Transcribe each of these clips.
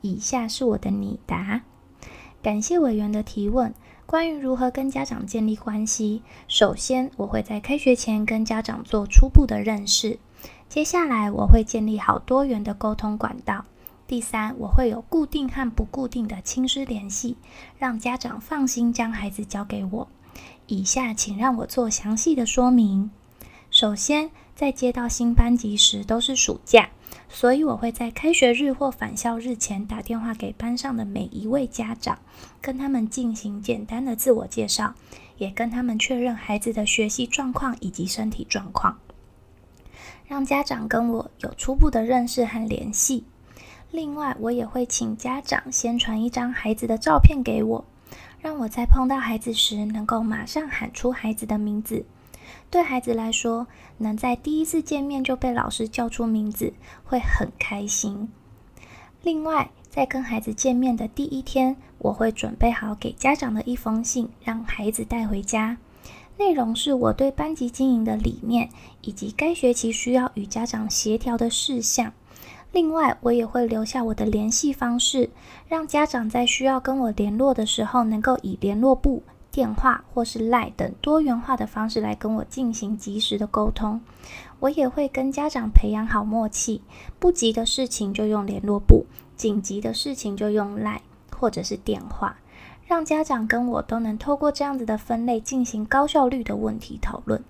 以下是我的拟答。感谢委员的提问。关于如何跟家长建立关系，首先我会在开学前跟家长做初步的认识。接下来我会建立好多元的沟通管道。第三，我会有固定和不固定的亲师联系，让家长放心将孩子交给我。以下请让我做详细的说明。首先，在接到新班级时都是暑假。所以我会在开学日或返校日前打电话给班上的每一位家长，跟他们进行简单的自我介绍，也跟他们确认孩子的学习状况以及身体状况，让家长跟我有初步的认识和联系。另外，我也会请家长先传一张孩子的照片给我，让我在碰到孩子时能够马上喊出孩子的名字。对孩子来说，能在第一次见面就被老师叫出名字，会很开心。另外，在跟孩子见面的第一天，我会准备好给家长的一封信，让孩子带回家。内容是我对班级经营的理念，以及该学期需要与家长协调的事项。另外，我也会留下我的联系方式，让家长在需要跟我联络的时候，能够以联络簿。电话或是赖等多元化的方式来跟我进行及时的沟通，我也会跟家长培养好默契，不急的事情就用联络簿，紧急的事情就用赖或者是电话，让家长跟我都能透过这样子的分类进行高效率的问题讨论。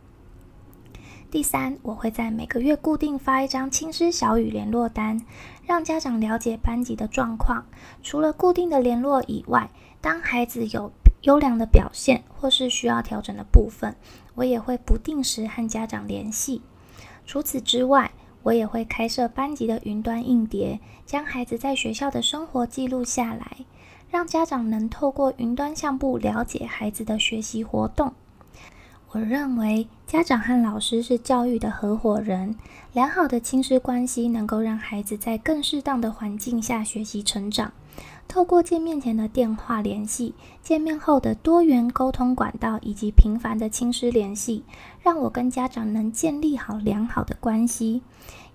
第三，我会在每个月固定发一张亲师小语联络单，让家长了解班级的状况。除了固定的联络以外，当孩子有优良的表现或是需要调整的部分，我也会不定时和家长联系。除此之外，我也会开设班级的云端硬碟，将孩子在学校的生活记录下来，让家长能透过云端相簿了解孩子的学习活动。我认为家长和老师是教育的合伙人，良好的亲师关系能够让孩子在更适当的环境下学习成长。透过见面前的电话联系，见面后的多元沟通管道，以及频繁的亲师联系，让我跟家长能建立好良好的关系。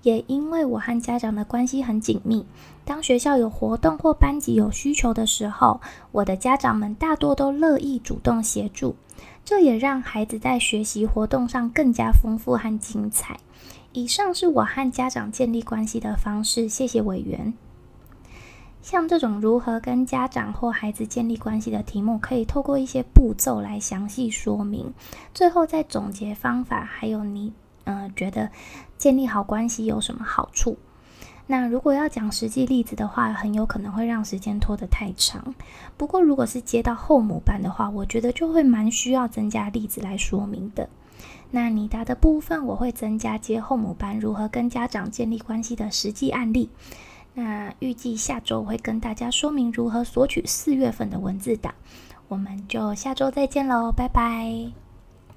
也因为我和家长的关系很紧密，当学校有活动或班级有需求的时候，我的家长们大多都乐意主动协助。这也让孩子在学习活动上更加丰富和精彩。以上是我和家长建立关系的方式，谢谢委员。像这种如何跟家长或孩子建立关系的题目，可以透过一些步骤来详细说明，最后再总结方法，还有你呃觉得建立好关系有什么好处。那如果要讲实际例子的话，很有可能会让时间拖得太长。不过如果是接到后母班的话，我觉得就会蛮需要增加例子来说明的。那你答的部分，我会增加接后母班如何跟家长建立关系的实际案例。那预计下周会跟大家说明如何索取四月份的文字档，我们就下周再见喽，拜拜。